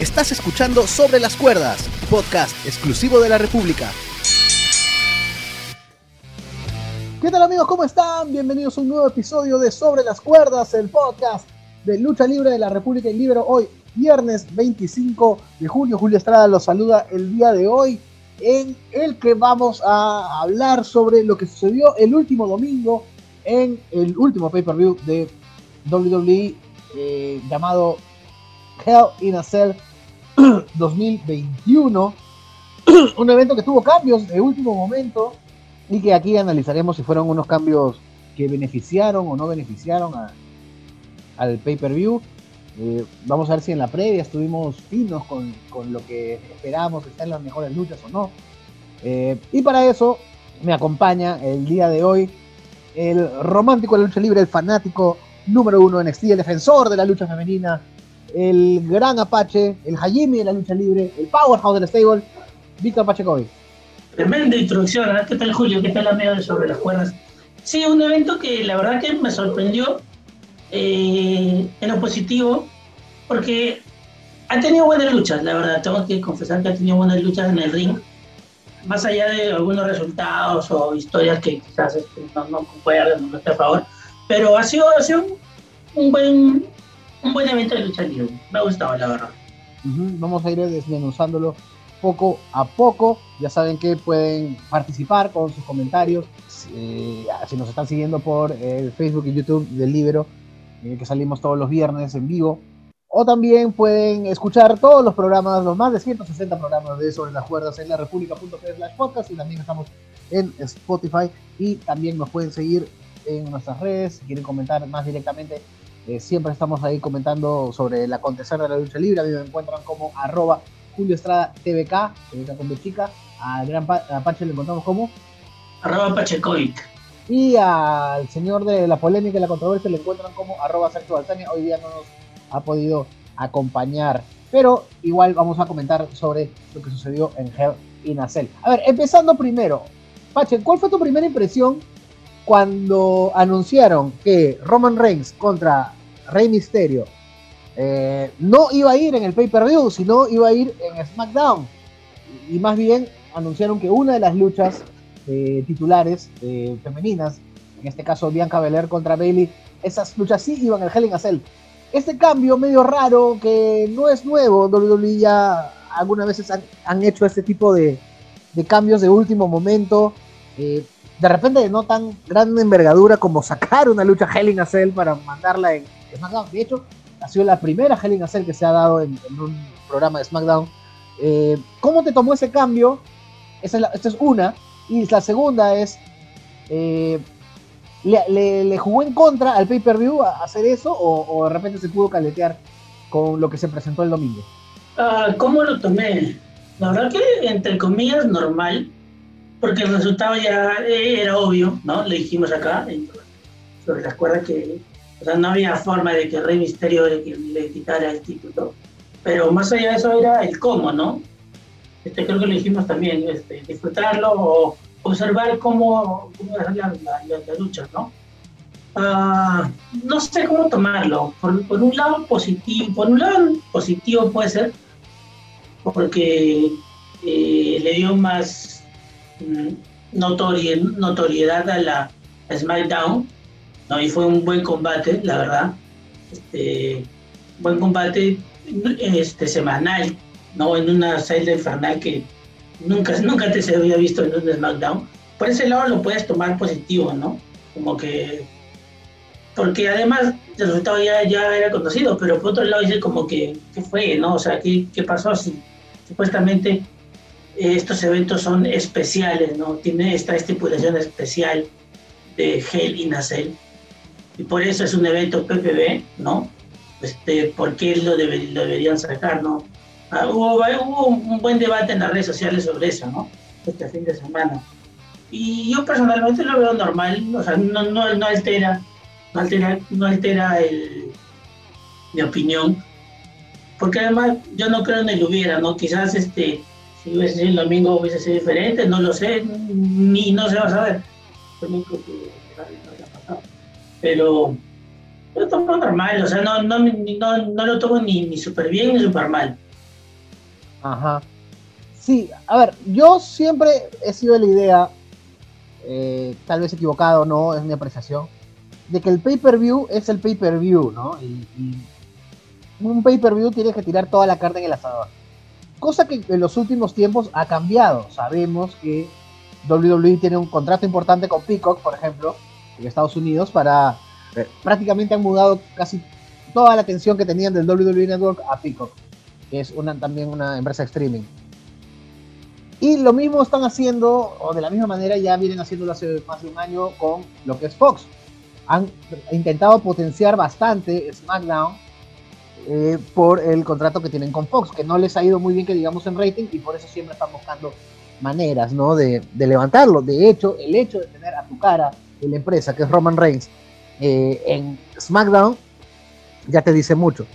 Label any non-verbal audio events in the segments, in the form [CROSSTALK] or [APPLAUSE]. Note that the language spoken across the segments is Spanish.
Estás escuchando Sobre las Cuerdas, podcast exclusivo de la República. ¿Qué tal amigos? ¿Cómo están? Bienvenidos a un nuevo episodio de Sobre las Cuerdas, el podcast de lucha libre de la República y Libero. Hoy, viernes 25 de julio, Julio Estrada los saluda el día de hoy en el que vamos a hablar sobre lo que sucedió el último domingo en el último pay-per-view de WWE eh, llamado Hell in a Cell [CLEARS THROAT] 2021. [CLEARS THROAT] un evento que tuvo cambios de último momento y que aquí analizaremos si fueron unos cambios que beneficiaron o no beneficiaron al pay-per-view. Eh, vamos a ver si en la previa estuvimos finos con, lo que esperamos, están en las mejores luchas o no. Eh, y para eso me acompaña el día de hoy el romántico de la lucha libre, el fanático número uno en NXT, el defensor de la lucha femenina, el gran Apache, el Hajime de la lucha libre, el powerhouse del stable, Víctor Pachecovi. Tremenda introducción, ¿eh? ¿qué tal Julio? ¿Qué tal amigo de Sobre las Cuerdas? Sí, un evento que la verdad que me sorprendió eh, en lo positivo, porque ha tenido buenas luchas, la verdad, tengo que confesar que ha tenido buenas luchas en el ring, más allá de algunos resultados o historias que quizás este, no, no esté a favor, pero ha sido, ha sido un buen un buen evento de lucha libre. Me ha gustado, la verdad. Vamos a ir desmenuzándolo poco a poco. Ya saben que pueden participar con sus comentarios. Eh, si nos están siguiendo por el Facebook y YouTube del Libro, eh, que salimos todos los viernes en vivo. O también pueden escuchar todos los programas, los más de 160 programas de Sobre las Cuerdas en la slash podcast y también estamos en Spotify y también nos pueden seguir en nuestras redes si quieren comentar más directamente eh, siempre estamos ahí comentando sobre el acontecer de la lucha libre. A mí me encuentran como arroba Julio Estrada TVK, TVK con chica. Al gran Apache le encontramos como arroba Pachecoic. Y al señor de la polémica y la controversia le encuentran como arroba Sergio Hoy día no nos ha podido acompañar. Pero igual vamos a comentar sobre lo que sucedió en Hell in a Cell. A ver, empezando primero. Pache, ¿cuál fue tu primera impresión cuando anunciaron que Roman Reigns contra Rey Misterio eh, no iba a ir en el pay-per-view, sino iba a ir en SmackDown. Y más bien anunciaron que una de las luchas eh, titulares eh, femeninas, en este caso Bianca Belair contra Bailey, esas luchas sí iban al Hell in a Cell. Este cambio medio raro, que no es nuevo, WWE ya algunas veces han, hecho este tipo de, cambios de último momento. de repente no tan grande envergadura como sacar una lucha Hell in a Cell para mandarla en, SmackDown. De hecho, ha sido la primera Hell in a Cell que se ha dado en, un programa de SmackDown. Eh, ¿Cómo te tomó ese cambio? Esa es esta es una. Y la segunda es, eh, ¿le, jugó en contra al pay-per-view hacer eso o, de repente se pudo caletear con lo que se presentó el domingo? Ah, ¿Cómo lo tomé? La verdad que, entre comillas, normal, porque el resultado ya era obvio, ¿no? Le dijimos acá, sobre las cuerdas que o sea, no había forma de que Rey Misterio le, quitara el título. Pero más allá de eso era el cómo, ¿no? Este, creo que lo dijimos también, este, disfrutarlo o observar cómo, cómo la, la, la, lucha, ¿no? Uh, no sé cómo tomarlo. Por, por, un lado positivo, por un lado positivo puede ser, porque eh, le dio más mm, notoriedad a la SmackDown ¿no? Y fue un buen combate, la verdad. Este, buen combate este, semanal, ¿no? En una celda infernal que nunca, [LAUGHS] nunca te se había visto en un SmackDown. Por ese lado lo puedes tomar positivo, ¿no? Como que... Porque además el resultado ya, ya era conocido, pero por otro lado dice como que, ¿qué fue, no? O sea, ¿qué, qué pasó? Si supuestamente eh, estos eventos son especiales, ¿no? Tiene esta estipulación especial de Hell in a Cell y por eso es un evento PPB, ¿no? Este, ¿Por qué lo, deberían sacar, no? Ah, hubo, hubo, un buen debate en las redes sociales sobre eso, ¿no? Este fin de semana. Y yo personalmente lo veo normal, o sea, no, no, no altera, no altera, no altera el, mi opinión, porque además yo no creo en el hubiera, ¿no? Quizás este, si hubiese sido el domingo hubiese sido diferente, no lo sé, ni no se va a saber pero yo lo tomo normal, o sea, no, no, no, no lo tomo ni, ni súper bien ni súper mal. Ajá. Sí, a ver, yo siempre he sido de la idea, eh, tal vez equivocado o no, es mi apreciación, de que el pay-per-view es el pay-per-view, ¿no? Y, un pay-per-view tiene que tirar toda la carne en el asador. Cosa que en los últimos tiempos ha cambiado. Sabemos que WWE tiene un contrato importante con Peacock, por ejemplo, en Estados Unidos, para... Eh, prácticamente han mudado casi toda la atención que tenían del WWE Network a Peacock, que es una, también una empresa de streaming. Y lo mismo están haciendo, o de la misma manera ya vienen haciéndolo hace más de un año con lo que es Fox. Han intentado potenciar bastante SmackDown eh, por el contrato que tienen con Fox, que no les ha ido muy bien que digamos en rating y por eso siempre están buscando maneras ¿no? de, levantarlo. De hecho, el hecho de tener a tu cara en la empresa, que es Roman Reigns, eh, en SmackDown, ya te dice mucho.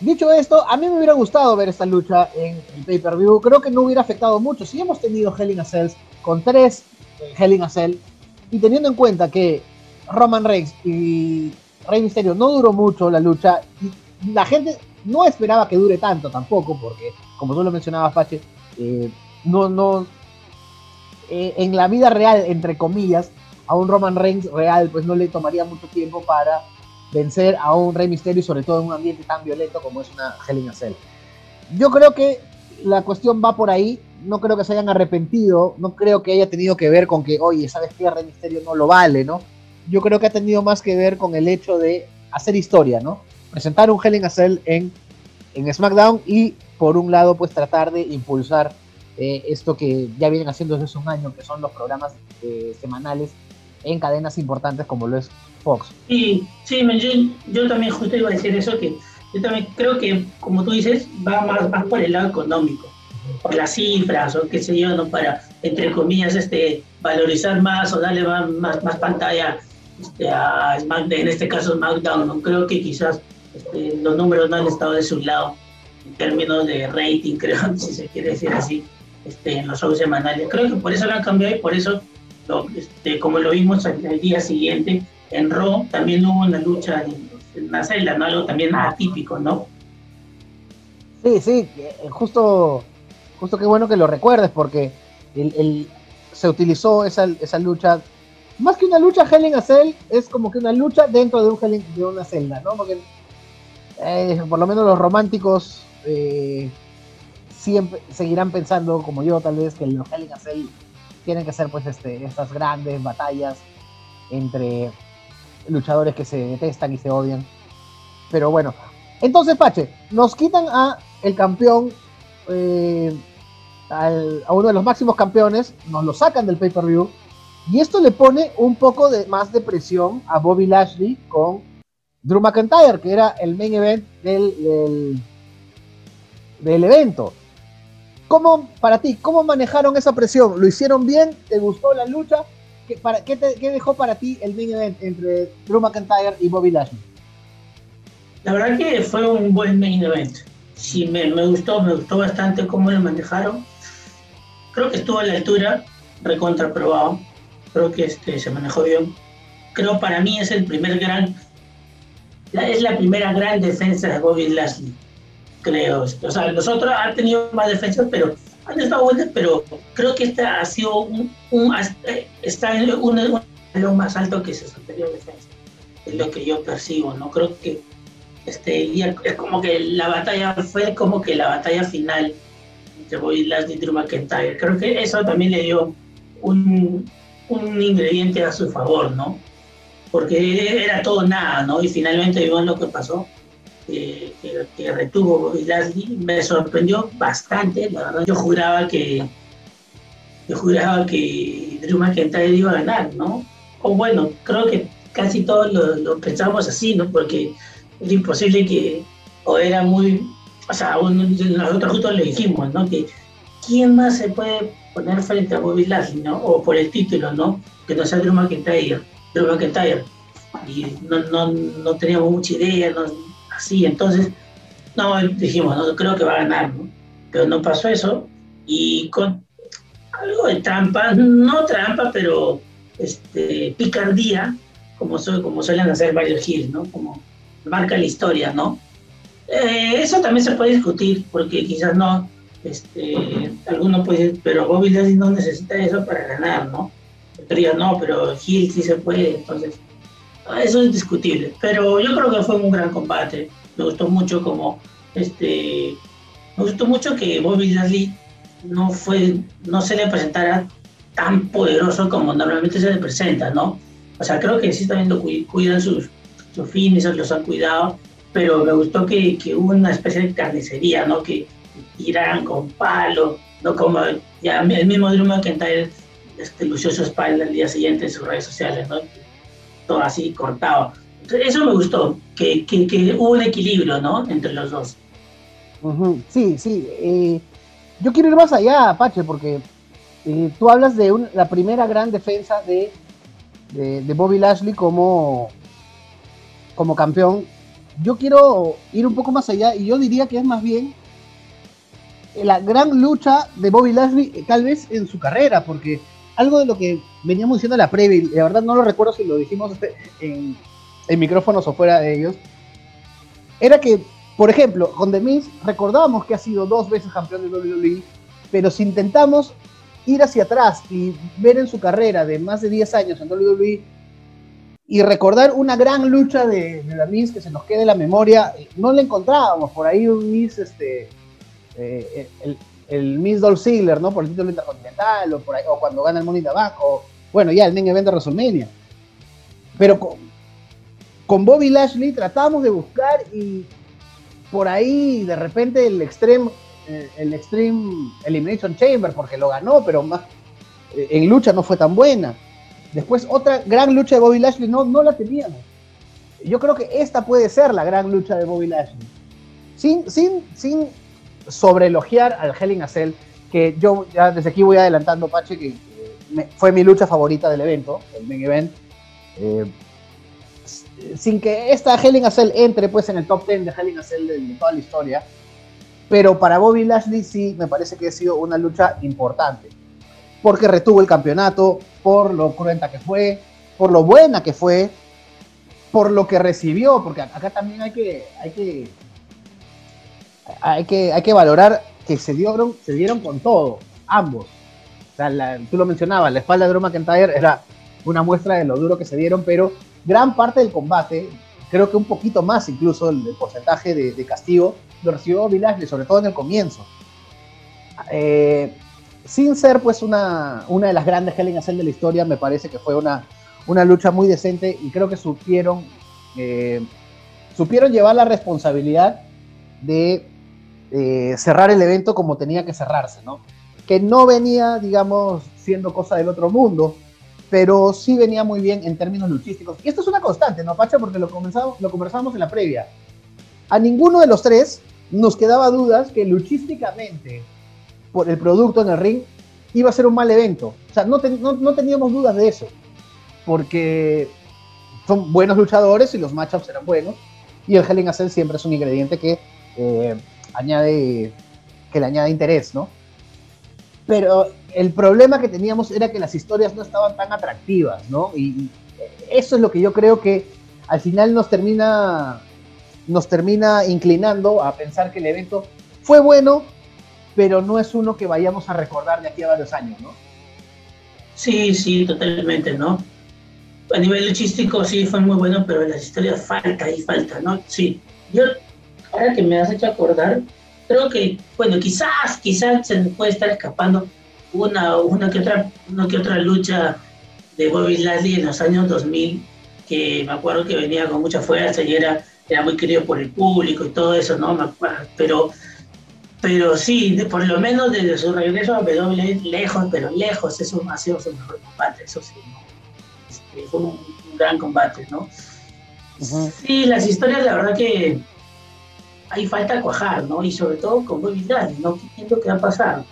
Dicho esto, a mí me hubiera gustado ver esta lucha en el pay-per-view. Creo que no hubiera afectado mucho. Si hemos tenido Hell in a Cells con tres eh, Hell in a Cell, y teniendo en cuenta que Roman Reigns y Rey Mysterio no duró mucho la lucha, y la gente no esperaba que dure tanto tampoco, porque, como tú lo mencionabas, Pache, eh, no, no, eh, en la vida real, entre comillas, a un Roman Reigns real, pues no le tomaría mucho tiempo para vencer a un Rey Misterio sobre todo en un ambiente tan violento como es una Hell in a Cell. Yo creo que la cuestión va por ahí, no creo que se hayan arrepentido, no creo que haya tenido que ver con que, oye, ¿sabes qué? Rey Misterio no lo vale, ¿no? Yo creo que ha tenido más que ver con el hecho de hacer historia, ¿no? Presentar un Hell in a Cell en, en SmackDown y por un lado pues tratar de impulsar eh, esto que ya vienen haciendo desde hace un año, que son los programas eh, semanales en cadenas importantes como lo es Fox. Sí, sí, yo, también justo iba a decir eso, que yo también creo que, como tú dices, va más, más por el lado económico, por las cifras o qué sé yo, ¿no? Para, entre comillas, este, valorizar más o darle más, más, pantalla este, a SmackDown, en este caso SmackDown, ¿no? Creo que quizás este, los números no han estado de su lado en términos de rating, [LAUGHS] creo, si se quiere decir así, este, en los shows semanales. Creo que por eso lo han cambiado y por eso este, como lo vimos al, día siguiente, en Raw también hubo una lucha en la celda, ¿no? Algo también atípico, ¿no? Sí, sí, eh, justo, justo qué bueno que lo recuerdes, porque el, se utilizó esa, esa, lucha, más que una lucha Hell in a Cell, es como que una lucha dentro de, un Hell de una celda, ¿no? Porque eh, por lo menos los románticos eh, siempre seguirán pensando, como yo tal vez, que Hell in a Cell tienen que ser pues este, estas grandes batallas entre luchadores que se detestan y se odian. Pero bueno, entonces Pache, nos quitan a el campeón, eh, a uno de los máximos campeones, nos lo sacan del pay-per-view y esto le pone un poco de, más de presión a Bobby Lashley con Drew McIntyre, que era el main event del, del evento. ¿Cómo, para ti, cómo manejaron esa presión? ¿Lo hicieron bien? ¿Te gustó la lucha? ¿Qué, para, qué, dejó para ti el main event entre Drew McIntyre y Bobby Lashley? La verdad que fue un buen main event. Sí, me, gustó, me gustó bastante cómo lo manejaron. Creo que estuvo a la altura, recontraprobado. Creo que este, se manejó bien. Creo para mí es el primer gran, es la primera gran defensa de Bobby Lashley creo. O sea, los otros han tenido más defensas, pero han estado buenas, pero creo que esta ha sido un, está en un, lo más alto que su anterior defensa. Es lo que yo percibo, ¿no? Creo que este, es como que la batalla fue como que la batalla final entre Bobby Lashley y Drew McIntyre. Creo que eso también le dio un, un ingrediente a su favor, ¿no? Porque era todo nada, ¿no? Y finalmente vimos lo que pasó que, retuvo Bobby Lashley me sorprendió bastante. La verdad, yo juraba que yo juraba que Drew McIntyre iba a ganar, ¿no? O bueno, creo que casi todos lo, pensamos así, ¿no? Porque es imposible que, o era muy, o sea, nosotros justo le dijimos, ¿no? Que quién más se puede poner frente a Bobby Lashley, ¿no? O por el título, ¿no? Que no sea Drew McIntyre, Drew McIntyre. Y no, no, no teníamos mucha idea, no, así. Entonces, no, dijimos, no, creo que va a ganar, ¿no? Pero no pasó eso. Y con algo de trampa, no trampa, pero este, picardía, como, como suelen hacer varios Hills, ¿no? Como marca la historia, ¿no? Eh, eso también se puede discutir, porque quizás no, este, alguno puede decir, pero Bobby Lashley no necesita eso para ganar, ¿no? Pero no, pero Hill sí se puede, entonces eso es discutible. Pero yo creo que fue un gran combate. Me gustó mucho como, este, me gustó mucho que Bobby Lashley no fue, no se le presentara tan poderoso como normalmente se le presenta, ¿no? O sea, creo que sí también lo cuidan sus, sus fines, los han cuidado, pero me gustó que, hubo una especie de carnicería, ¿no? Que tiraran con palo, no como ya el mismo Drew McIntyre este, lució su espalda el día siguiente en sus redes sociales, ¿no? Todo así cortado. eso me gustó, que, que, hubo un equilibrio, ¿no? Entre los dos. Sí, sí. Eh, yo quiero ir más allá, Apache, porque eh, tú hablas de la primera gran defensa de, de, Bobby Lashley como, como campeón. Yo quiero ir un poco más allá y yo diría que es más bien la gran lucha de Bobby Lashley, eh, tal vez en su carrera, porque algo de lo que veníamos diciendo en la previa, y la verdad no lo recuerdo si lo dijimos este, en, en micrófonos o fuera de ellos, era que, por ejemplo, con The Miz recordábamos que ha sido dos veces campeón de WWE, pero si intentamos ir hacia atrás y ver en su carrera de más de 10 años en WWE y recordar una gran lucha de, de The Miz que se nos quede la memoria, eh, no la encontrábamos. Por ahí un Miz este, eh, el, el, Miss Dolph Ziggler, ¿no? Por el título intercontinental, o, por cuando gana el Money in bueno, ya el main event de WrestleMania. Pero con, con Bobby Lashley tratamos de buscar y por ahí de repente el Extreme, eh, el Extreme Elimination Chamber, porque lo ganó, pero más eh, en lucha no fue tan buena. Después otra gran lucha de Bobby Lashley no, no la teníamos. Yo creo que esta puede ser la gran lucha de Bobby Lashley. Sin, sin, sin sobre elogiar al Hell Cell, que yo ya desde aquí voy adelantando, Pache, que fue mi lucha favorita del evento, el main event. Eh, sin que esta Hell Cell entre pues en el top 10 de Hell Cell de, toda la historia, pero para Bobby Lashley sí me parece que ha sido una lucha importante, porque retuvo el campeonato, por lo cruenta que fue, por lo buena que fue, por lo que recibió, porque acá también hay que, hay que hay que, hay que valorar que se dieron, se dieron con todo, ambos. tú lo mencionabas, la espalda de Drew McIntyre era una muestra de lo duro que se dieron, pero gran parte del combate, creo que un poquito más incluso el, porcentaje de, castigo, lo recibió Bill sobre todo en el comienzo. Eh, sin ser pues una, una de las grandes in a de la historia, me parece que fue una, una lucha muy decente y creo que supieron, eh, supieron llevar la responsabilidad de eh, cerrar el evento como tenía que cerrarse, ¿no? Que no venía, digamos, siendo cosa del otro mundo, pero sí venía muy bien en términos luchísticos. Y esto es una constante, ¿no, Pacha? Porque lo, comenzamos, lo conversamos en la previa. A ninguno de los tres nos quedaba dudas que luchísticamente, por el producto en el ring, iba a ser un mal evento. O sea, no, teníamos dudas de eso. Porque son buenos luchadores y los matchups eran buenos. Y el a Cell siempre es un ingrediente que eh, añade, que le añade interés, ¿no? Pero el problema que teníamos era que las historias no estaban tan atractivas, ¿no? Y eso es lo que yo creo que al final nos termina, nos termina inclinando a pensar que el evento fue bueno, pero no es uno que vayamos a recordar de aquí a varios años, ¿no? Sí, sí, totalmente, ¿no? A nivel luchístico sí fue muy bueno, pero las historias falta y falta, ¿no? Sí. Yo ahora que me has hecho acordar, creo que, bueno, quizás, quizás se me puede estar escapando una, una, que otra, una que otra lucha de Bobby Lashley en los años 2000, que me acuerdo que venía con mucha fuerza y era, era muy querido por el público y todo eso, ¿no? Me acuerdo, pero, pero sí, por lo menos desde su regreso a WWE, lejos, pero lejos, eso ha sido su mejor combate, eso sí, este, fue un, gran combate, ¿no? Sí, las historias, la verdad que hay falta cuajar, ¿no? Y sobre todo con Bobby ¿no? ¿Qué que va a pasar?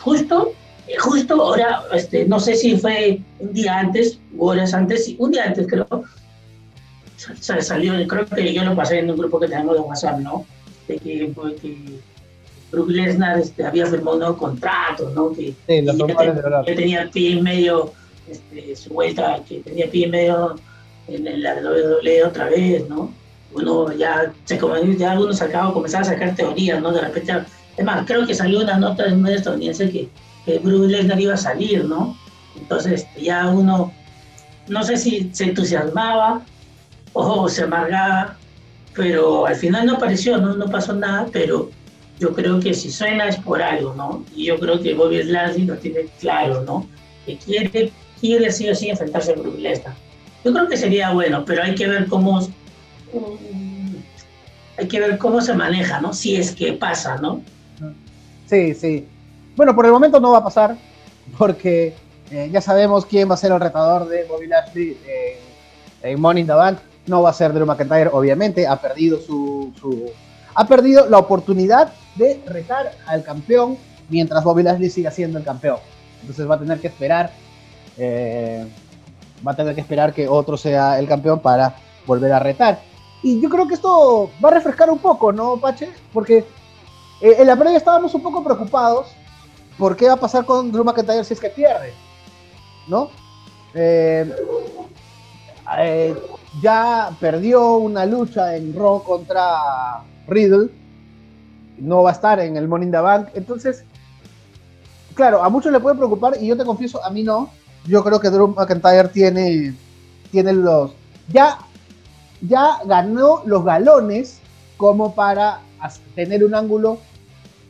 Justo, justo ahora, este, no sé si fue un día antes horas antes, un día antes creo, salió, creo que yo lo pasé en un grupo que tenemos de WhatsApp, ¿no? De que, que Brook Lesnar este, había firmado un nuevo contrato, ¿no? Que, sí, que, tenía pie y medio, este, su vuelta, que tenía pie y medio en, la WWE otra vez, ¿no? Uno ya, se, ya uno sacaba, comenzaba a sacar teorías, ¿no? De repente, además, creo que salió una nota de medio estadounidense que, que Bruce Lesnar iba a salir, ¿no? Entonces ya uno, no sé si se entusiasmaba o se amargaba, pero al final no apareció, no, no pasó nada, pero yo creo que si suena es por algo, ¿no? Y yo creo que Bobby Lashley lo tiene claro, ¿no? Que quiere, quiere sí o sí enfrentarse a Brock Lesnar. Yo creo que sería bueno, pero hay que ver cómo hay que ver cómo se maneja, ¿no? Si es que pasa, ¿no? Sí, sí. Bueno, por el momento no va a pasar, porque eh, ya sabemos quién va a ser el retador de Bobby Lashley en Money in the. No va a ser Drew McIntyre, obviamente, ha perdido su, su ha perdido la oportunidad de retar al campeón mientras Bobby Lashley siga siendo el campeón. Entonces va a tener que esperar, eh, va a tener que esperar que otro sea el campeón para volver a retar. Y yo creo que esto va a refrescar un poco, ¿no, Pache? Porque eh, en la previa estábamos un poco preocupados por qué va a pasar con Drew McIntyre si es que pierde, ¿no? Eh, ya perdió una lucha en Raw contra Riddle, no va a estar en el Morning the Bank. Entonces, claro, a muchos le puede preocupar y yo te confieso, a mí no. Yo creo que Drew McIntyre tiene, tiene los. Ya, ya ganó los galones como para tener un ángulo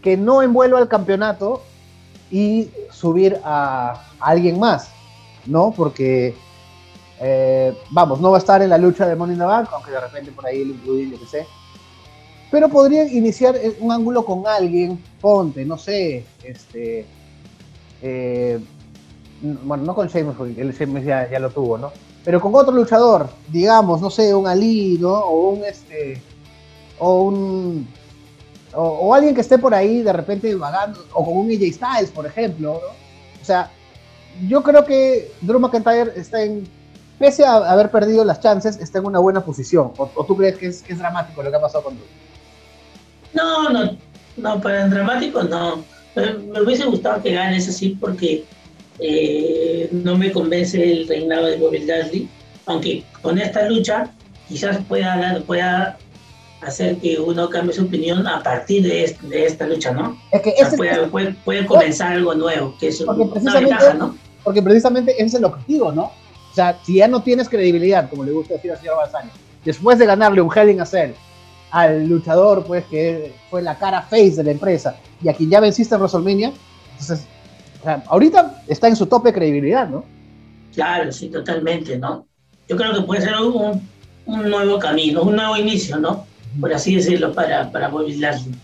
que no envuelva el campeonato y subir a, alguien más, ¿no? Porque, eh, vamos, no va a estar en la lucha de Money in the aunque de repente por ahí lo incluye, yo que sé pero podría iniciar un ángulo con alguien, ponte, no sé, este, eh, bueno, no con Sheamus, porque el Sheamus ya, ya, lo tuvo, ¿no? Pero con otro luchador, digamos, no sé, un Ali, ¿no? O un, este, o un, o, alguien que esté por ahí de repente vagando, o con un AJ Styles, por ejemplo, ¿no? O sea, yo creo que Drew McIntyre está en, pese a haber perdido las chances, está en una buena posición. ¿O, tú crees que es, dramático lo que ha pasado con Drew? No, no, no, para el dramático no. Me hubiese gustado que gane eso sí porque eh, no me convence el reinado de Bobby Lashley, aunque con esta lucha quizás pueda, pueda hacer que uno cambie su opinión a partir de, de esta lucha, ¿no? Es que puede, puede, comenzar algo nuevo, que es una ventaja, ¿no? Porque precisamente ese es el objetivo, ¿no? O sea, si ya no tienes credibilidad, como le gusta decir al señor Balsani, después de ganarle un Hell in a Cell al luchador, pues, que fue la cara face de la empresa, y a quien ya venciste en WrestleMania, entonces, ahorita está en su tope de credibilidad, ¿no? Claro, sí, totalmente, ¿no? Yo creo que puede ser un, un nuevo camino, un nuevo inicio, ¿no? Por así decirlo, para, para Bobby Lashley.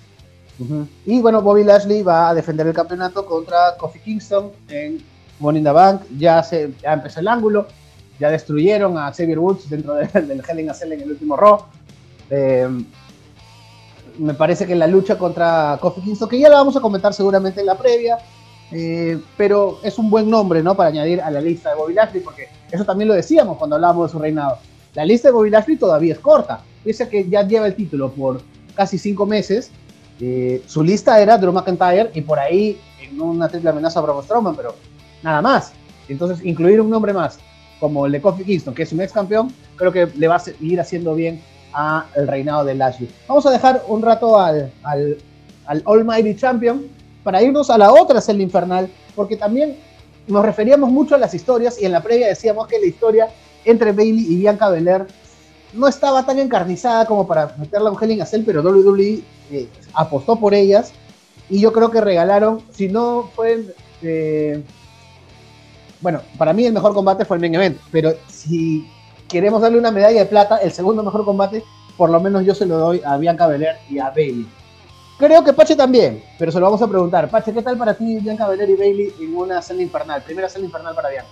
Y bueno, Bobby Lashley va a defender el campeonato contra Kofi Kingston en Money in the Bank. Ya, se, ya empezó el ángulo, ya destruyeron a Xavier Woods dentro [LAUGHS] del Hell in a Cell en el último Raw. Eh, me parece que la lucha contra Kofi Kingston, que ya la vamos a comentar seguramente en la previa, eh, pero es un buen nombre, ¿no? Para añadir a la lista de Bobby Lashley, porque eso también lo decíamos cuando hablábamos de su reinado. La lista de Bobby Lashley todavía es corta, pese a que ya lleva el título por casi cinco meses. Eh, su lista era Drew McIntyre y por ahí en una triple amenaza a Braun Strowman, pero nada más. Entonces, incluir un nombre más, como el de Kofi Kingston, que es un ex campeón, creo que le va a seguir haciendo bien a el reinado de Lashley. Vamos a dejar un rato al, al, al Almighty Champion para irnos a la otra celda infernal, porque también nos referíamos mucho a las historias y en la previa decíamos que la historia entre Bailey y Bianca Belair no estaba tan encarnizada como para meterla a un Hell in pero WWE eh, apostó por ellas y yo creo que regalaron, si no fue, eh, bueno, para mí el mejor combate fue el main event, pero si queremos darle una medalla de plata, el segundo mejor combate, por lo menos yo se lo doy a Bianca Belair y a Bailey. Creo que Pache también, pero se lo vamos a preguntar. Pache, ¿qué tal para ti Bianca Belair y Bailey en una celda infernal? Primera celda infernal para Bianca.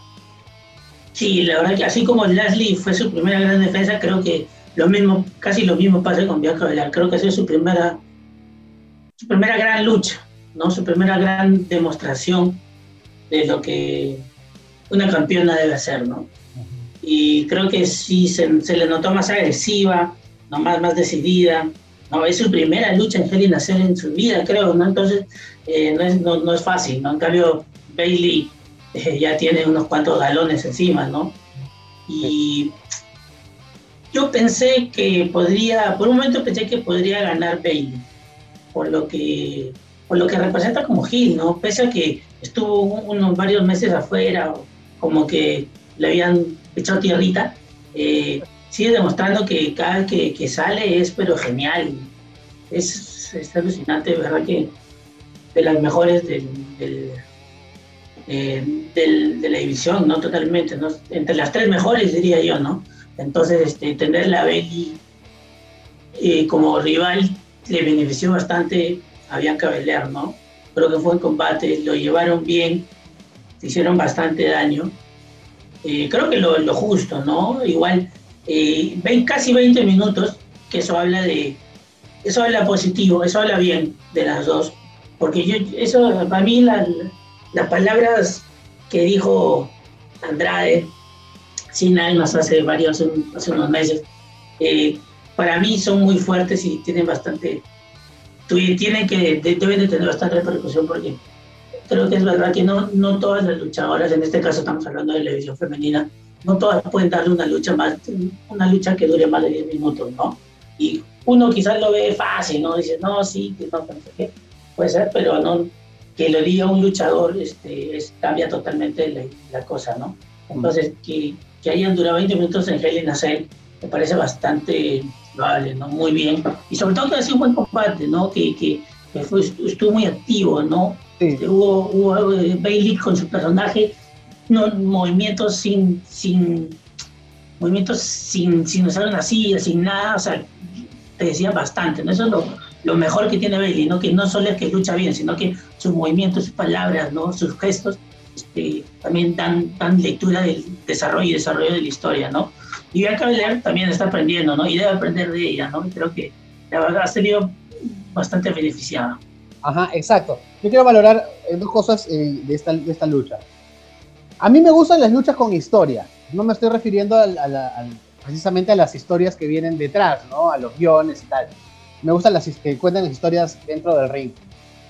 Sí, la verdad que así como Leslie fue su primera gran defensa, creo que lo mismo, casi lo mismo pasa con Bianca Belair. Creo que ha sido su primera, su primera gran lucha, ¿no? Su primera gran demostración de lo que una campeona debe hacer, ¿no? y creo que sí se, le notó más agresiva, ¿no? más, más decidida. ¿No? Es su primera lucha en Hell in en su vida, creo, ¿no? Entonces eh, no, es, no, es fácil, ¿no? En cambio, Bailey eh, ya tiene unos cuantos galones encima, ¿no? Y yo pensé que podría, por un momento pensé que podría ganar Bailey, por lo que, por lo que representa como Gil, ¿no? Pese a que estuvo unos varios meses afuera, como que le habían echado tierrita, eh, sigue demostrando que cada vez que, sale es pero genial. Es, es alucinante, ¿verdad? Que de las mejores del, eh, de la división, ¿no? Totalmente, ¿no? Entre las tres mejores, diría yo, ¿no? Entonces, este, tener a Belly eh, como rival le benefició bastante a Bianca Belair, ¿no? Creo que fue en combate, lo llevaron bien, hicieron bastante daño. Eh, creo que lo, lo, justo, ¿no? Igual, eh, casi 20 minutos, que eso habla de, eso habla positivo, eso habla bien de las dos, porque yo, eso, para mí, las palabras que dijo Andrade, sin almas hace varios, hace unos meses, eh, para mí son muy fuertes y tienen bastante, tienen que, deben de tener bastante repercusión porque creo que es verdad que no, no todas las luchadoras, en este caso estamos hablando de la división femenina, no todas pueden darle una lucha más, una lucha que dure más de 10 minutos, ¿no? Y uno quizás lo ve fácil, ¿no? Dice, no, sí, que no, puede ser, pero no, que lo diga un luchador este, es, cambia totalmente la, cosa, ¿no? Entonces, que, que, hayan durado 20 minutos en Hell in a Cell me parece bastante probable, ¿no? Muy bien. Y sobre todo que ha sido un buen combate, ¿no? Que, que, fue, estuvo muy activo, ¿no? Este, hubo, hubo Bailey con su personaje, no, movimientos sin, sin movimientos sin, sin usar una silla, sin nada, o sea, te decía bastante, ¿no? Eso es lo, lo mejor que tiene Bailey, ¿no? Que no solo es que lucha bien, sino que sus movimientos, sus palabras, ¿no? Sus gestos, este, también dan, dan lectura del desarrollo y desarrollo de la historia, ¿no? Y Bianca Belair también está aprendiendo, ¿no? Y debe aprender de ella, ¿no? Creo que la verdad ha salido bastante beneficiada. Ajá, exacto. Yo quiero valorar eh, dos cosas eh, de, esta, de esta lucha. A mí me gustan las luchas con historia. No me estoy refiriendo a, precisamente a las historias que vienen detrás, ¿no? A los guiones y tal. Me gustan las que cuentan las historias dentro del ring.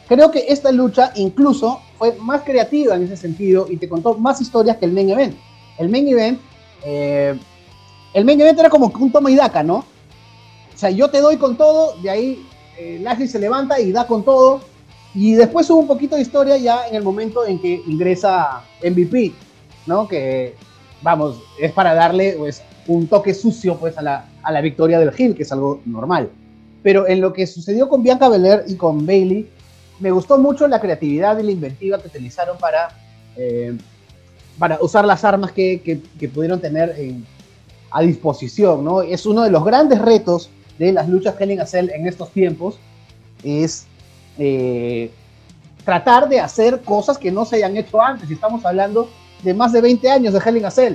Creo que esta lucha incluso fue más creativa en ese sentido y te contó más historias que el main event. El main event, eh, el main event era como un toma y daca, ¿no? O sea, yo te doy con todo, de ahí eh, Lashley se levanta y da con todo. Y después hubo un poquito de historia ya en el momento en que ingresa MVP, ¿no? Que, vamos, es para darle pues, un toque sucio pues, a, la, a la victoria del Hill, que es algo normal. Pero en lo que sucedió con Bianca Belair y con Bailey, me gustó mucho la creatividad y la inventiva que utilizaron para, eh, para usar las armas que, que, pudieron tener a disposición, ¿no? Es uno de los grandes retos de las luchas Hell in en estos tiempos es eh, tratar de hacer cosas que no se hayan hecho antes. Y estamos hablando de más de 20 años de Hell in a Cell.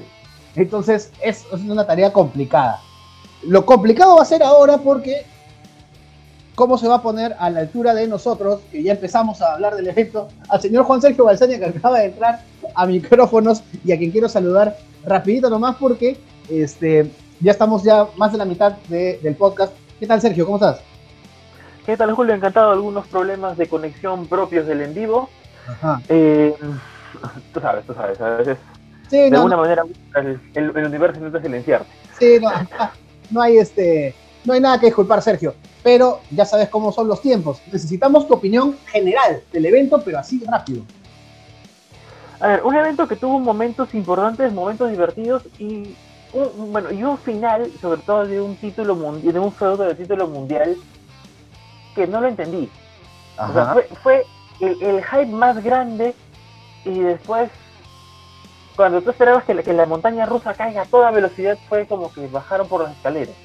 Entonces es, una tarea complicada. Lo complicado va a ser ahora porque cómo se va a poner a la altura de nosotros, que ya empezamos a hablar del evento, al señor Juan Sergio Balsaña que acaba de entrar a micrófonos y a quien quiero saludar rapidito nomás porque este, ya estamos ya más de la mitad del podcast. ¿Qué tal, Sergio? ¿Cómo estás? ¿Qué tal, Julio? Encantado. Algunos problemas de conexión propios del en vivo. Ajá. Eh, tú sabes, tú sabes. A veces, de alguna manera, el, universo intenta silenciarte. Sí, no, no hay este, no hay nada que disculpar, Sergio. Pero ya sabes cómo son los tiempos. Necesitamos tu opinión general del evento, pero así rápido. A ver, un evento que tuvo momentos importantes, momentos divertidos y bueno, y un final, sobre todo de un título mundial, de un feudo de título mundial, que no lo entendí. O sea, fue, el, hype más grande y después, cuando tú esperabas que la, que la montaña rusa caiga a toda velocidad, fue como que bajaron por las escaleras.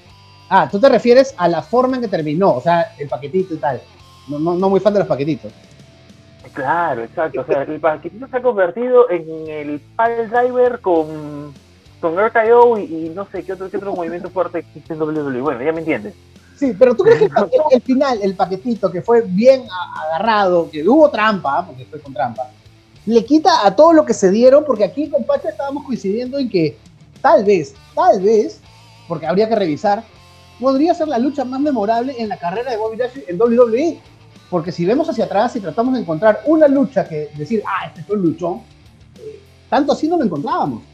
Ah, tú te refieres a la forma en que terminó, o sea, el paquetito y tal. No, no, no muy fan de los paquetitos. Claro, exacto. O sea, el paquetito se ha convertido en el pile driver con con RKO y, no sé qué otro, qué otro movimiento fuerte existe en WWE. Bueno, ya me entiendes. Sí, pero tú crees que el, final, el paquetito que fue bien agarrado, que hubo trampa, porque fue con trampa, le quita a todo lo que se dieron, porque aquí con Pacha estábamos coincidiendo en que tal vez, tal vez, porque habría que revisar, podría ser la lucha más memorable en la carrera de Bobby Lashley en WWE. Porque si vemos hacia atrás y tratamos de encontrar una lucha que decir, ah, este fue un luchón, eh, tanto así no lo encontrábamos.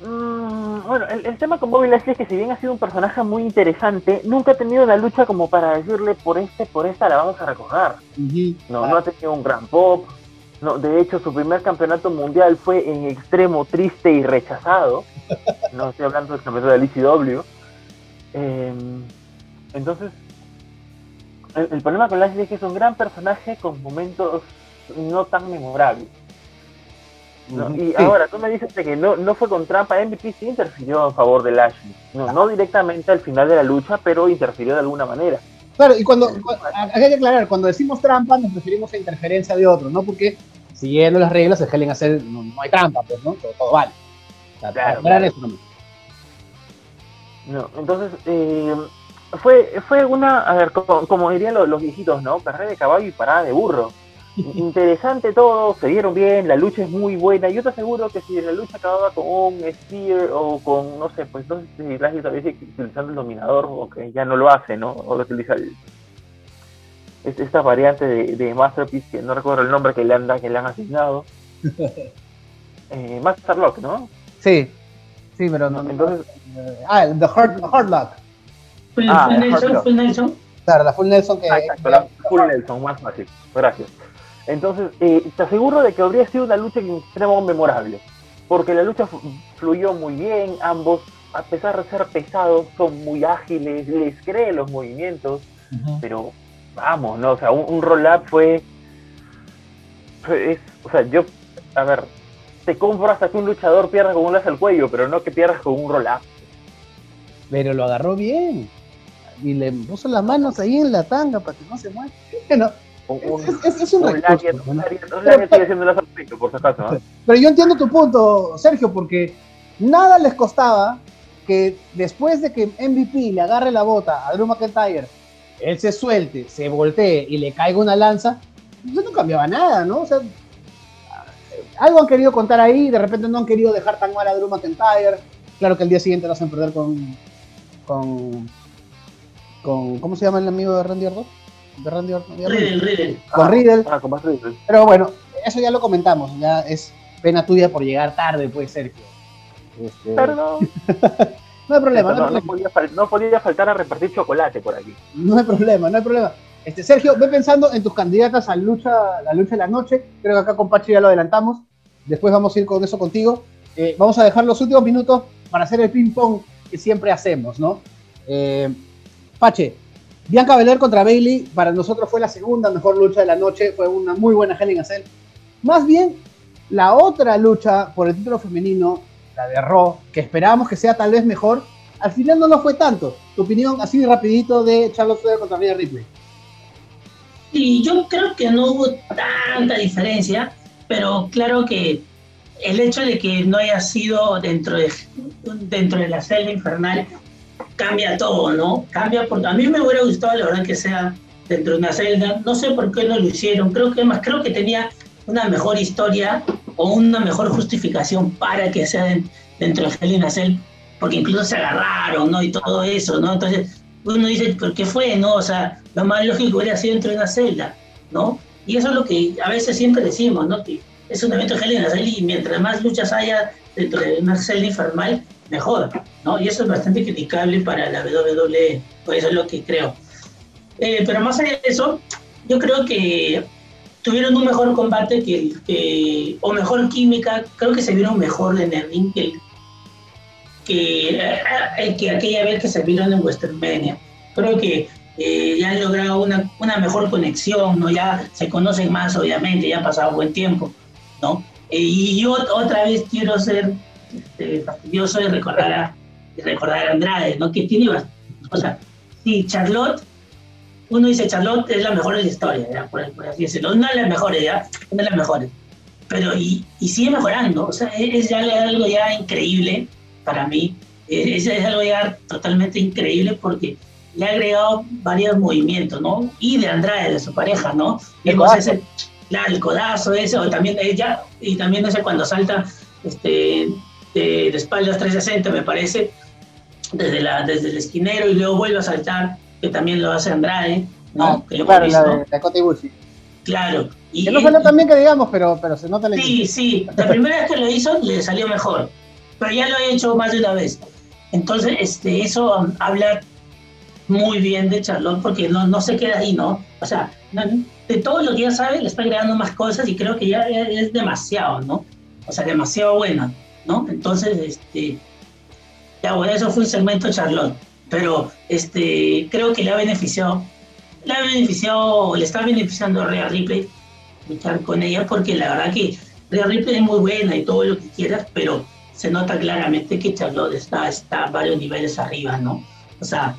Mm, bueno, el, tema con Bobby Lashley es que si bien ha sido un personaje muy interesante, nunca ha tenido una lucha como para decirle por este, por esta la vamos a recordar. No, no ha tenido un gran pop. No, de hecho, su primer campeonato mundial fue en extremo triste y rechazado. no estoy hablando del campeonato de ICW. Em, entonces, el, problema con Lashley es que es un gran personaje con momentos no tan memorables. Y ahora, tú me dices que no, no fue con trampa, MVP sí interfirió a favor de Lashley. No, no directamente al final de la lucha, pero interfirió de alguna manera. Claro, y cuando, hay que aclarar, cuando decimos trampa nos referimos a interferencia de otro, ¿no? Porque siguiendo las reglas, el Helen hacer, no, no, hay trampa, pues, ¿no? Todo, vale. claro, Eso, no, entonces, eh, fue, fue una, a ver, como, dirían los, los, viejitos, ¿no? Carrera de caballo y parada de burro. Interesante todo, se dieron bien, la lucha es muy buena. Yo te aseguro que si la lucha acababa con un Spear o con, no sé, pues no sé si Lashley todavía sigue utilizando el dominador o que ya no lo hace, ¿no? O lo utiliza el, esta variante de, de, Masterpiece, que no recuerdo el nombre que le han, que le han asignado. [LAUGHS] eh, Masterlock, ¿no? Sí, sí, pero no. Entonces, ah, The Hard, hard Lock. Full, ah, Nelson, Full Nelson. Claro, la Full Nelson que. Ah, exacto, la Full Nelson, más fácil. Gracias. Entonces, eh, te aseguro de que habría sido una lucha extremadamente memorable, porque la lucha fluyó muy bien, ambos, a pesar de ser pesados, son muy ágiles, les cree los movimientos, pero vamos, ¿no? O sea, un, roll-up fue, o sea, yo, a ver, te compro hasta que un luchador pierda con un lazo al cuello, pero no que pierdas con un roll-up. Pero lo agarró bien. Y le puso las manos ahí en la tanga para que no se mueva. Es, un, Pero yo entiendo tu punto, Sergio, porque nada les costaba que después de que MVP le agarre la bota a Drew McIntyre, él se suelte, se voltee y le caiga una lanza, eso no cambiaba nada, ¿no? O sea, algo han querido contar ahí, de repente no han querido dejar tan mal a Drew McIntyre. Claro que el día siguiente lo hacen perder con. con. con ¿Cómo se llama el amigo de Randy Orton? De Randy Orton. Riddle, Riddle. Con Riddle. Ah, con Riddle. Pero bueno, eso ya lo comentamos, ya es pena tuya por llegar tarde, pues, Sergio. Este... Perdón. [LAUGHS] no hay problema. No, no, podía, no, podía, faltar a repartir chocolate por aquí. No hay problema, no hay problema. Este, Sergio, ve pensando en tus candidatas a lucha, la lucha de la noche. Creo que acá con Pachi ya lo adelantamos. Después vamos a ir con eso contigo. Eh, vamos a dejar los últimos minutos para hacer el ping-pong que siempre hacemos, ¿no? Eh, Pache, Bianca Belair contra Bailey, para nosotros fue la segunda mejor lucha de la noche, fue una muy buena a Cell. Más bien, la otra lucha por el título femenino, la de Raw, que esperábamos que sea tal vez mejor, al final no lo fue tanto. Tu opinión así rapidito de Charlotte Flair contra Rhea Ripley. Sí, yo creo que no hubo tanta diferencia, pero claro que el hecho de que no haya sido dentro de, dentro de la celda infernal cambia todo, ¿no? Cambia porque a mí me hubiera gustado, la verdad, que sea dentro de una celda. No sé por qué no lo hicieron. Creo que más, creo que tenía una mejor historia o una mejor justificación para que sea dentro de una celda, porque incluso se agarraron, ¿no? Y todo eso, ¿no? Entonces uno dice, ¿por qué fue, no? O sea, lo más lógico hubiera sido dentro de una celda, ¿no? Y eso es lo que a veces siempre decimos, ¿no? Que es un evento de Hell y mientras más luchas haya dentro de una celda infernal, mejor, ¿no? Y eso es bastante criticable para la WWE, pues eso es lo que creo. Eh, pero más allá de eso, yo creo que tuvieron un mejor combate que, o mejor química, creo que se vieron mejor en el ring que, que, eh, que aquella vez que se vieron en WrestleMania. Creo que eh, ya han logrado una, una, mejor conexión, ¿no? Ya se conocen más, obviamente, ya ha pasado buen tiempo, ¿no? y yo otra vez quiero ser este, fastidioso de recordar a, recordar a Andrade, ¿no? Que tiene O sea, sí, Charlotte, uno dice Charlotte es la mejor de la historia, Por, así decirlo. Una de las mejores, ¿ya? Una de las mejores. Pero, y, y sigue mejorando, o sea, es, ya algo ya increíble para mí. Es, es algo ya totalmente increíble porque le ha agregado varios movimientos, ¿no? Y de Andrade, de su pareja, ¿no? El, ese, el codazo ese, o también ella, y también ese cuando salta este, de, espaldas 360, me parece, desde, la, desde el esquinero y luego vuelve a saltar, que también lo hace Andrade, ¿no? Ah, que claro, la de Dakota. Claro. Y que no salió tan bien que digamos, pero, pero se nota la Sí, sí, la primera vez que lo hizo le salió mejor. pero ya lo he hecho más de una vez. Entonces, este, eso um, habla muy bien de Charlotte porque no, no se queda ahí, ¿no? O sea, de todo lo que ya sabe, le está agregando más cosas y creo que ya es demasiado, ¿no? O sea, demasiado buena, ¿no? Entonces, este, ya bueno, eso fue un segmento Charlotte, pero este, creo que le ha beneficiado, le ha beneficiado, le está beneficiando a Rhea Ripley luchar con ella porque la verdad que Rhea Ripley es muy buena y todo lo que quieras, pero se nota claramente que Charlotte está, está a varios niveles arriba, ¿no? O sea,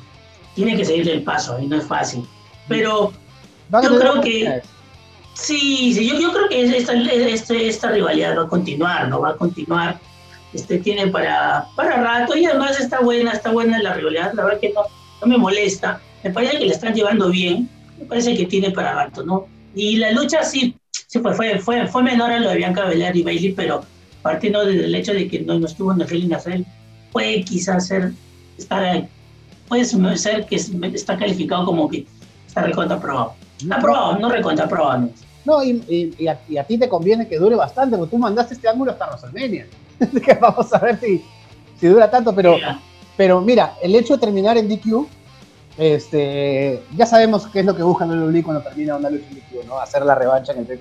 tiene que seguirle el paso y no es fácil. Pero yo creo que... Sí, sí yo, yo creo que esta, este, esta rivalidad va a continuar, ¿no? Va a continuar. Este, tiene para, para rato y además está buena, está buena la rivalidad. La verdad que no, no me molesta. Me parece que la están llevando bien. Me parece que tiene para rato, ¿no? Y la lucha sí, sí fue, fue, fue, fue menor a lo de Bianca Belair y Bailey, pero partiendo del hecho de que no, no estuvo en el Hell in puede quizás ser, estar, puede ser que está calificado como que está recontra aprobado. Aprobado, no recontra aprobado. No, y, y, a, ti te conviene que dure bastante, porque tú mandaste este ángulo hasta WrestleMania. [LAUGHS] vamos a ver si, si dura tanto, pero, pero mira, el hecho de terminar en DQ, este, ya sabemos qué es lo que busca WWE cuando termina una lucha en DQ, ¿no? Hacer la revancha en el pay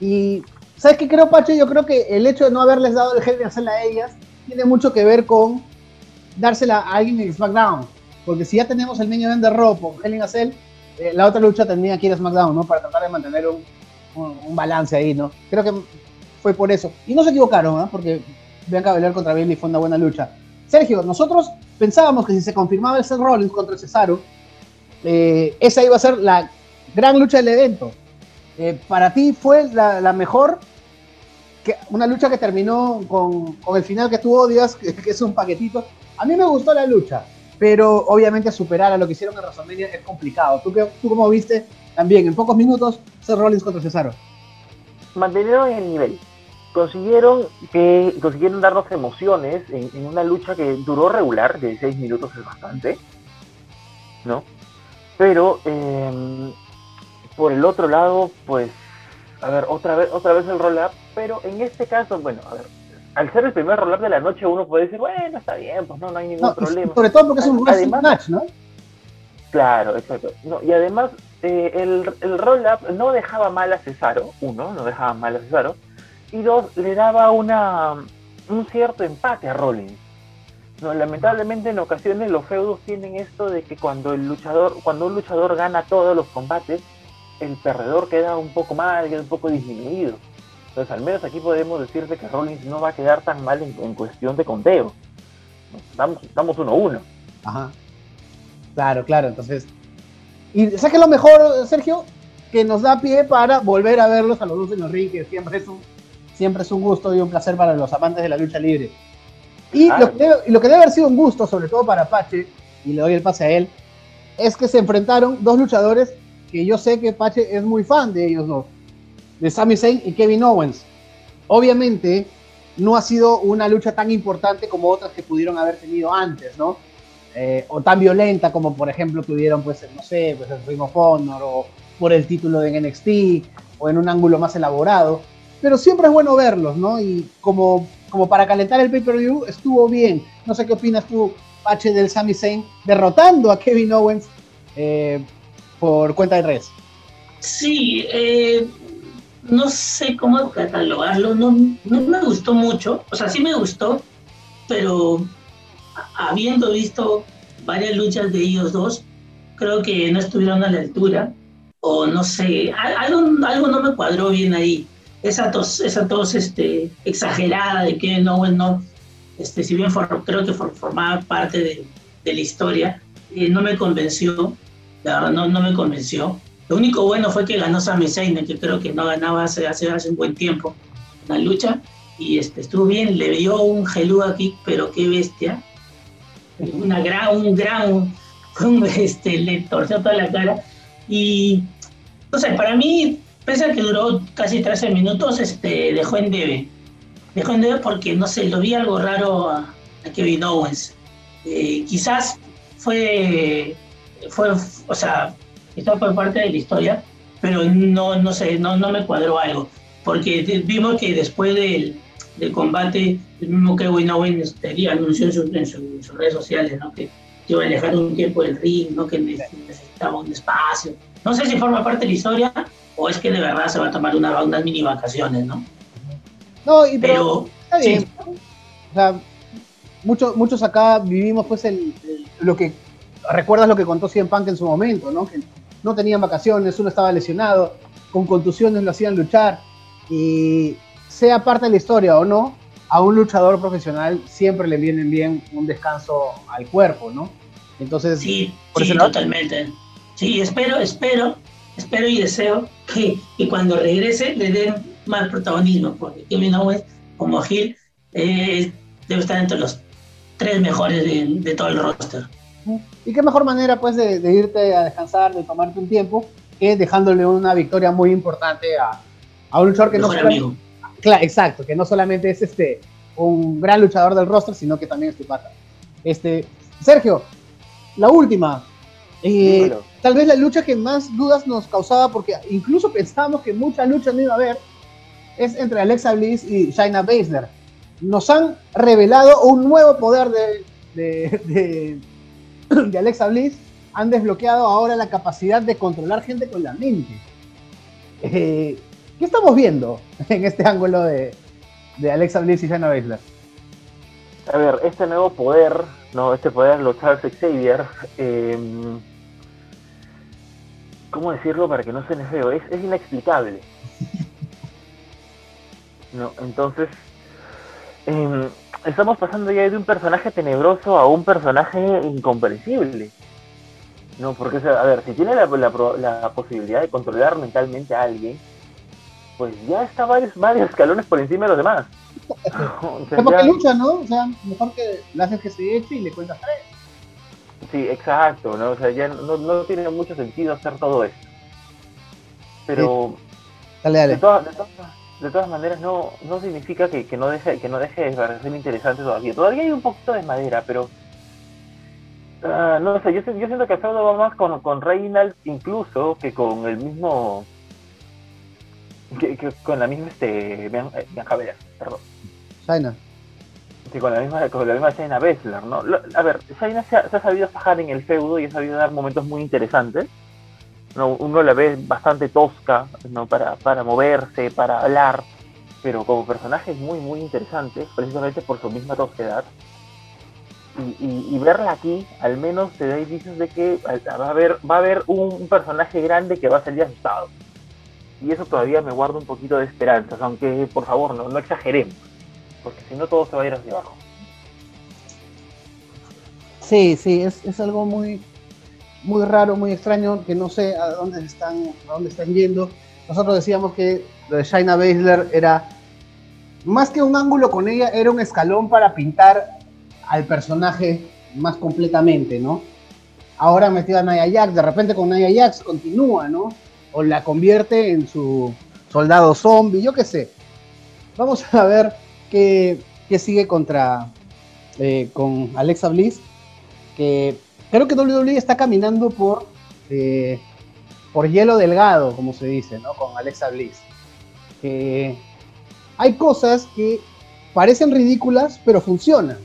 Y ¿Sabes qué creo, Pacho? Yo creo que el hecho de no haberles dado el Hell hacerla a ellas tiene mucho que ver con dársela a alguien en SmackDown. Porque si ya tenemos el niño de Raw con Hell in eh, la otra lucha tendría que ir a SmackDown, ¿no? Para tratar de mantener un, un, balance ahí, ¿no? Creo que fue por eso. Y no se equivocaron, ¿no? Porque Bianca Belair contra Bailey fue una buena lucha. Sergio, nosotros pensábamos que si se confirmaba el Seth Rollins contra Cesaro, eh, esa iba a ser la gran lucha del evento. Eh, para ti fue la, mejor, una lucha que terminó con, el final que tú odias, [LAUGHS] que, es un paquetito. A mí me gustó la lucha, pero obviamente superar a lo que hicieron en WrestleMania es complicado. ¿Tú, tú cómo viste también en pocos minutos Seth Rollins contra Cesaro? Mantuvieron el nivel. Consiguieron que consiguieron darnos emociones en, una lucha que duró regular, de 6 minutos es bastante, ¿no? Pero eh, por el otro lado, pues, a ver, otra vez, otra vez el roll-up, pero en este caso, bueno, a ver, al ser el primer roll-up de la noche, uno puede decir, bueno, está bien, pues no, no hay ningún problema. Sobre todo porque es un match, ¿no? Claro, exacto. No, y además, eh, el, el roll-up no dejaba mal a Cesaro, uno, no dejaba mal a Cesaro, y dos, le daba una, un cierto empate a Rollins. No, lamentablemente en ocasiones los feudos tienen esto de que cuando el luchador, cuando un luchador gana todos los combates, el perdedor queda un poco mal, queda un poco disminuido. Entonces, al menos aquí podemos decirte que Rollins no va a quedar tan mal en, cuestión de conteo. Estamos, estamos uno a uno. Ajá. Claro, claro. Entonces, y sé que lo mejor, Sergio, que nos da pie para volver a verlos a los dos en el ring, que siempre es un, siempre es un gusto y un placer para los amantes de la lucha libre. Y, lo que y lo que debe haber sido un gusto, sobre todo para Apache, y le doy el pase a él, es que se enfrentaron dos luchadores que yo sé que Pache es muy fan de ellos dos, de Sami Zayn y Kevin Owens. Obviamente, no ha sido una lucha tan importante como otras que pudieron haber tenido antes, ¿no? Eh, o tan violenta como, por ejemplo, tuvieron, pues, no sé, pues el Ring of Honor, o por el título de NXT, o en un ángulo más elaborado. Pero siempre es bueno verlos, ¿no? Y como, como para calentar el pay-per-view, estuvo bien. No sé qué opinas tú, Pache, del Sami Zayn derrotando a Kevin Owens. Eh, por cuenta de redes. Sí, eh, no sé cómo catalogarlo, no, no me gustó mucho, o sea, sí me gustó, pero habiendo visto varias luchas de ellos dos, creo que no estuvieron a la altura, o no sé, algo, algo no me cuadró bien ahí. Esa tos, esa tos este, exagerada de que no, no, este, si bien creo que formaba parte de, de la historia, eh, no me convenció no, no me convenció. Lo único bueno fue que ganó Sami Zayn, que creo que no ganaba hace, hace, hace un buen tiempo la lucha. Y este, estuvo bien, le dio un gelú aquí, pero qué bestia. Una gran, un gran, [LAUGHS] este, le torció toda la cara. Y, no sé, para mí, pese a que duró casi 13 minutos, este, dejó en debe. Dejó en debe porque, no sé, lo vi algo raro a, Kevin Owens. Eh, quizás fue fue, o sea, esto fue parte de la historia, pero no, no sé, no, no me cuadró algo, porque vimos que después del, de combate, el mismo que Owen este, anunció en, sus redes sociales, ¿no? que iba a alejar un tiempo del ring, ¿no? que necesitaba un espacio. No sé si forma parte de la historia o es que de verdad se va a tomar una, unas mini vacaciones, ¿no? No, y pero, está bien. O sea, muchos, muchos acá vivimos pues el, lo que recuerdas lo que contó Cien Punk en su momento, ¿no? Que no tenían vacaciones, uno estaba lesionado, con contusiones lo hacían luchar y sea parte de la historia o no, a un luchador profesional siempre le viene bien un descanso al cuerpo, ¿no? Entonces, sí, sí totalmente. Sí, espero, espero, espero y deseo que, que, cuando regrese le den más protagonismo, porque Kevin Owens como Gil eh, debe estar entre los tres mejores de, todo el roster. Y qué mejor manera pues de, irte a descansar, de tomarte un tiempo, que dejándole una victoria muy importante a, a un luchador que no amigo. Claro, exacto, que no solamente es este un gran luchador del roster, sino que también es tu pata. Este, Sergio, la última. Eh, tal vez la lucha que más dudas nos causaba, porque incluso pensábamos que mucha lucha no iba a haber, es entre Alexa Bliss y Shaina Baszler nos han revelado un nuevo poder de, de, Alexa Bliss. Han desbloqueado ahora la capacidad de controlar gente con la mente. Eh, ¿Qué estamos viendo [LAUGHS] en este ángulo de, Alexa Bliss y Shayna Baszler? A ver, este nuevo poder, no, este poder lo Charles Xavier, em, ¿cómo decirlo para que no suene feo? Es, es inexplicable. [LAUGHS] No, entonces Em, estamos pasando ya de un personaje tenebroso a un personaje incomprensible. No, porque, a ver, si tiene la, la, posibilidad de controlar mentalmente a alguien, pues ya está varios, varios escalones por encima de los demás. [LAUGHS] Como que lucha, ¿no? O sea, mejor que le haces que se eche y le cuentas tres. Sí, exacto, ¿no? O sea, ya no, no tiene mucho sentido hacer todo esto. Pero... Dale, dale de todas maneras no, no significa que, no deje, que no deje de ser interesante todavía. Todavía hay un poquito de madera, pero ah, no sé, yo, yo siento que el va más con, con Reynolds incluso que con el mismo que, con la misma este Bianca Belair, perdón. Shaina. Sí, con la misma, con la misma Shaina Bessler, ¿no? A ver, Shaina se ha, se ha sabido fajar en el feudo y ha sabido dar momentos muy interesantes uno la ve bastante tosca ¿no? para, para moverse, para hablar, pero como personaje es muy, muy interesante, precisamente por su misma tosquedad. Y, verla aquí, al menos te da indicios de que va a haber, va a haber un, personaje grande que va a salir asustado. Y eso todavía me guarda un poquito de esperanzas, aunque por favor no, exageremos, porque si no todo se va a ir hacia abajo. Sí, sí, es, es algo muy, muy raro, muy extraño, que no sé a dónde están, a dónde están yendo. Nosotros decíamos que lo de Shaina Baszler era más que un ángulo con ella, era un escalón para pintar al personaje más completamente, ¿no? Ahora metido a Nia Jax, de repente con Nia Jax continúa, ¿no? O la convierte en su soldado zombie, yo qué sé. Vamos a ver qué, sigue contra eh, con Alexa Bliss, que creo que WWE está caminando por, eh, por hielo delgado, como se dice, ¿no? Con Alexa Bliss. hay cosas que parecen ridículas, pero funcionan.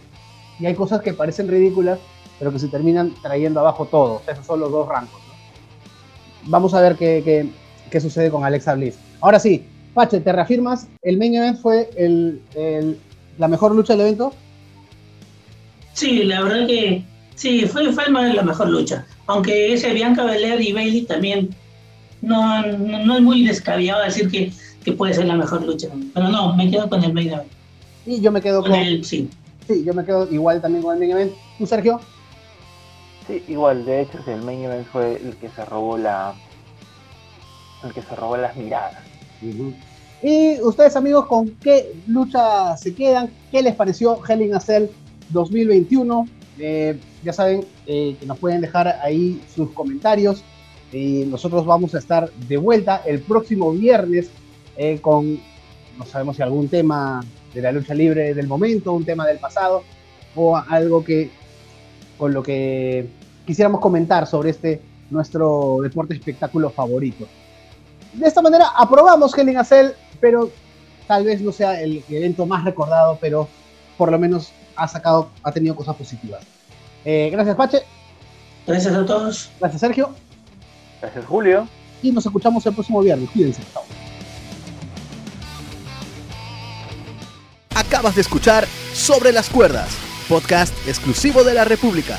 Y hay cosas que parecen ridículas, pero que se terminan trayendo abajo todo. Esos son los dos rangos. Vamos a ver qué, sucede con Alexa Bliss. Ahora sí, Pache, ¿te reafirmas? ¿El main event fue la mejor lucha del evento? Sí, la verdad que Sí, fue, fue la mejor lucha. Aunque ese Bianca Belair y Bailey también no, no, es muy descabellado decir que, que, puede ser la mejor lucha. Pero no, me quedo con el main event. Y yo me quedo con, el, sí. Sí, yo me quedo igual también con el main event. ¿Tú, Sergio? Sí, igual, de hecho el main event fue el que se robó la el que se robó las miradas. Y ustedes amigos, ¿con qué lucha se quedan? ¿Qué les pareció Hell in a Cell 2021? Eh, ya saben eh, que nos pueden dejar ahí sus comentarios. Y nosotros vamos a estar de vuelta el próximo viernes eh, con, no sabemos si algún tema de la lucha libre del momento, un tema del pasado o algo que con lo que quisiéramos comentar sobre este nuestro deporte espectáculo favorito. De esta manera aprobamos Hell in a Cell, pero tal vez no sea el evento más recordado, pero por lo menos ha sacado, ha tenido cosas positivas. Eh, gracias, Pache. Gracias a todos. Gracias, Sergio. Gracias, Julio. Y nos escuchamos el próximo viernes. Cuídense. Chao. Acabas de escuchar Sobre las Cuerdas, podcast exclusivo de la República.